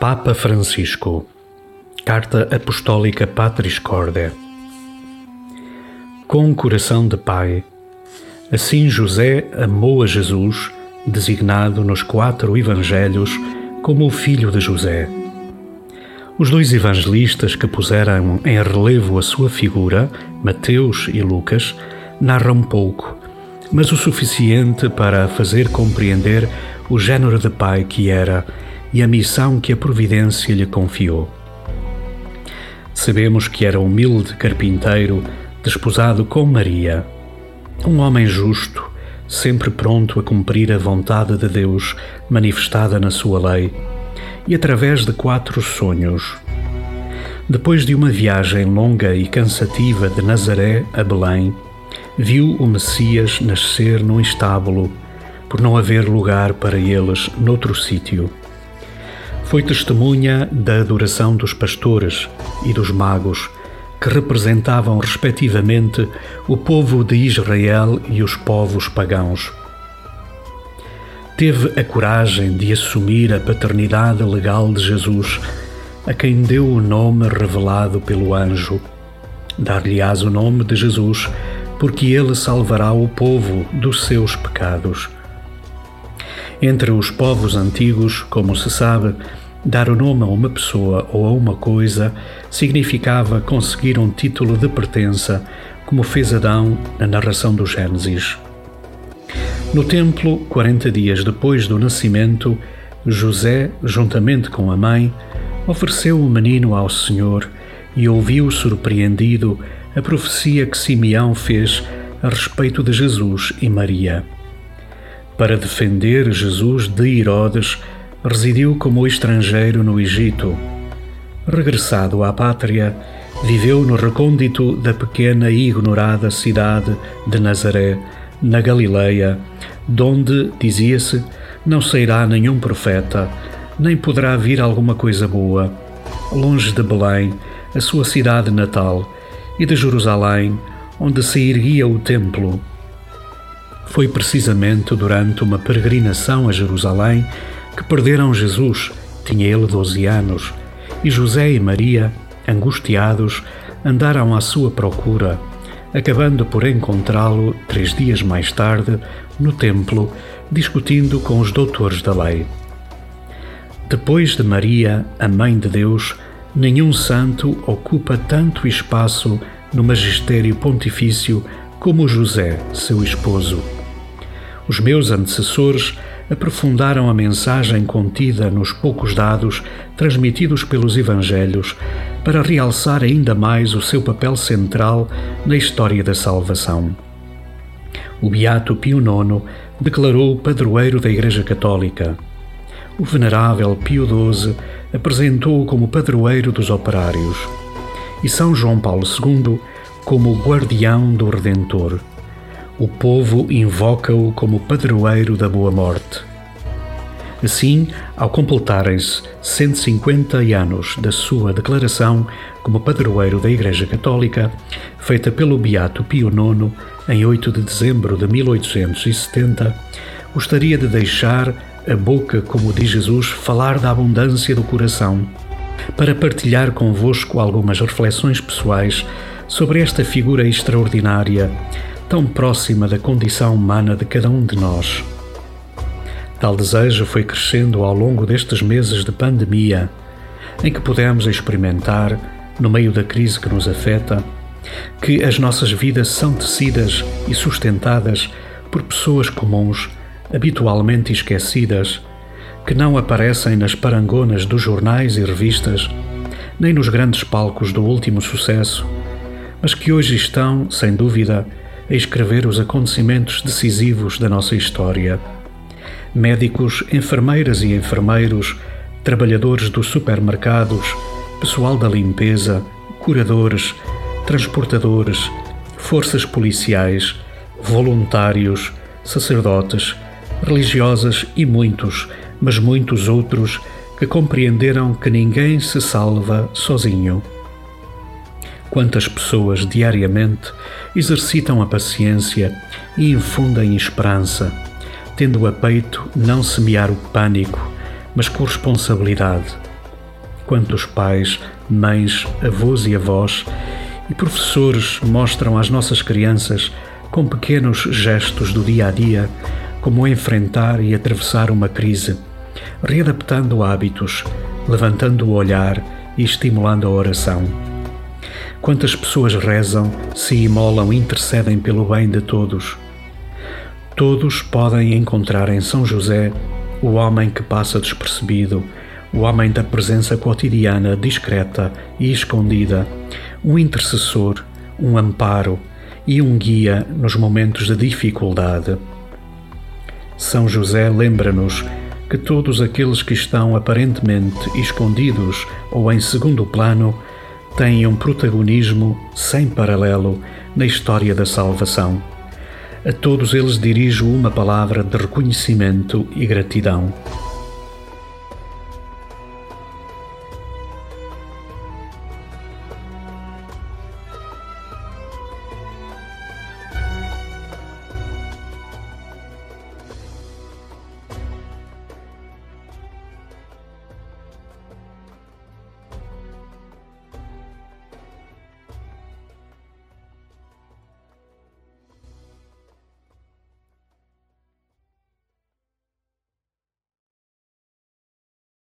Papa Francisco Carta Apostólica Patris Corde Com coração de pai, assim José amou a Jesus, designado nos quatro evangelhos como o filho de José. Os dois evangelistas que puseram em relevo a sua figura, Mateus e Lucas, narram pouco, mas o suficiente para fazer compreender o género de pai que era e a missão que a providência lhe confiou. Sabemos que era humilde carpinteiro, desposado com Maria, um homem justo, sempre pronto a cumprir a vontade de Deus manifestada na sua lei, e através de quatro sonhos. Depois de uma viagem longa e cansativa de Nazaré a Belém, viu o Messias nascer num estábulo, por não haver lugar para eles noutro sítio. Foi testemunha da adoração dos pastores e dos magos, que representavam respectivamente o povo de Israel e os povos pagãos. Teve a coragem de assumir a paternidade legal de Jesus, a quem deu o nome revelado pelo anjo. Dar-lhe-ás o nome de Jesus, porque ele salvará o povo dos seus pecados. Entre os povos antigos, como se sabe, dar o nome a uma pessoa ou a uma coisa significava conseguir um título de pertença, como fez Adão na narração do Gênesis. No templo, 40 dias depois do nascimento, José, juntamente com a mãe, ofereceu o menino ao Senhor e ouviu surpreendido a profecia que Simeão fez a respeito de Jesus e Maria. Para defender Jesus de Herodes, residiu como estrangeiro no Egito. Regressado à pátria, viveu no recôndito da pequena e ignorada cidade de Nazaré, na Galileia, donde, dizia-se, não sairá nenhum profeta, nem poderá vir alguma coisa boa, longe de Belém, a sua cidade natal, e de Jerusalém, onde se erguia o templo foi precisamente durante uma peregrinação a Jerusalém que perderam Jesus, tinha ele doze anos, e José e Maria, angustiados, andaram à sua procura, acabando por encontrá-lo três dias mais tarde no templo, discutindo com os doutores da lei. Depois de Maria, a Mãe de Deus, nenhum santo ocupa tanto espaço no magistério pontifício como José, seu esposo. Os meus antecessores aprofundaram a mensagem contida nos poucos dados transmitidos pelos Evangelhos para realçar ainda mais o seu papel central na história da salvação. O Beato Pio IX declarou padroeiro da Igreja Católica. O Venerável Pio XII apresentou-o como padroeiro dos operários. E São João Paulo II como guardião do Redentor o povo invoca-o como padroeiro da boa morte. Assim, ao completarem-se 150 anos da sua declaração como padroeiro da Igreja Católica, feita pelo Beato Pio IX em 8 de dezembro de 1870, gostaria de deixar a boca, como diz Jesus, falar da abundância do coração, para partilhar convosco algumas reflexões pessoais sobre esta figura extraordinária tão próxima da condição humana de cada um de nós. Tal desejo foi crescendo ao longo destes meses de pandemia, em que pudemos experimentar, no meio da crise que nos afeta, que as nossas vidas são tecidas e sustentadas por pessoas comuns, habitualmente esquecidas, que não aparecem nas parangonas dos jornais e revistas, nem nos grandes palcos do último sucesso, mas que hoje estão, sem dúvida, a escrever os acontecimentos decisivos da nossa história. Médicos, enfermeiras e enfermeiros, trabalhadores dos supermercados, pessoal da limpeza, curadores, transportadores, forças policiais, voluntários, sacerdotes, religiosas e muitos, mas muitos outros que compreenderam que ninguém se salva sozinho. Quantas pessoas diariamente exercitam a paciência e infundem esperança, tendo a peito não semear o pânico, mas corresponsabilidade. quantos pais, mães, avós e avós e professores mostram às nossas crianças, com pequenos gestos do dia a dia, como enfrentar e atravessar uma crise, readaptando hábitos, levantando o olhar e estimulando a oração. Quantas pessoas rezam, se imolam intercedem pelo bem de todos. Todos podem encontrar em São José o homem que passa despercebido, o homem da presença cotidiana, discreta e escondida, um intercessor, um amparo e um guia nos momentos de dificuldade. São José lembra-nos que todos aqueles que estão aparentemente escondidos ou em segundo plano têm um protagonismo sem paralelo na história da salvação. A todos eles dirijo uma palavra de reconhecimento e gratidão.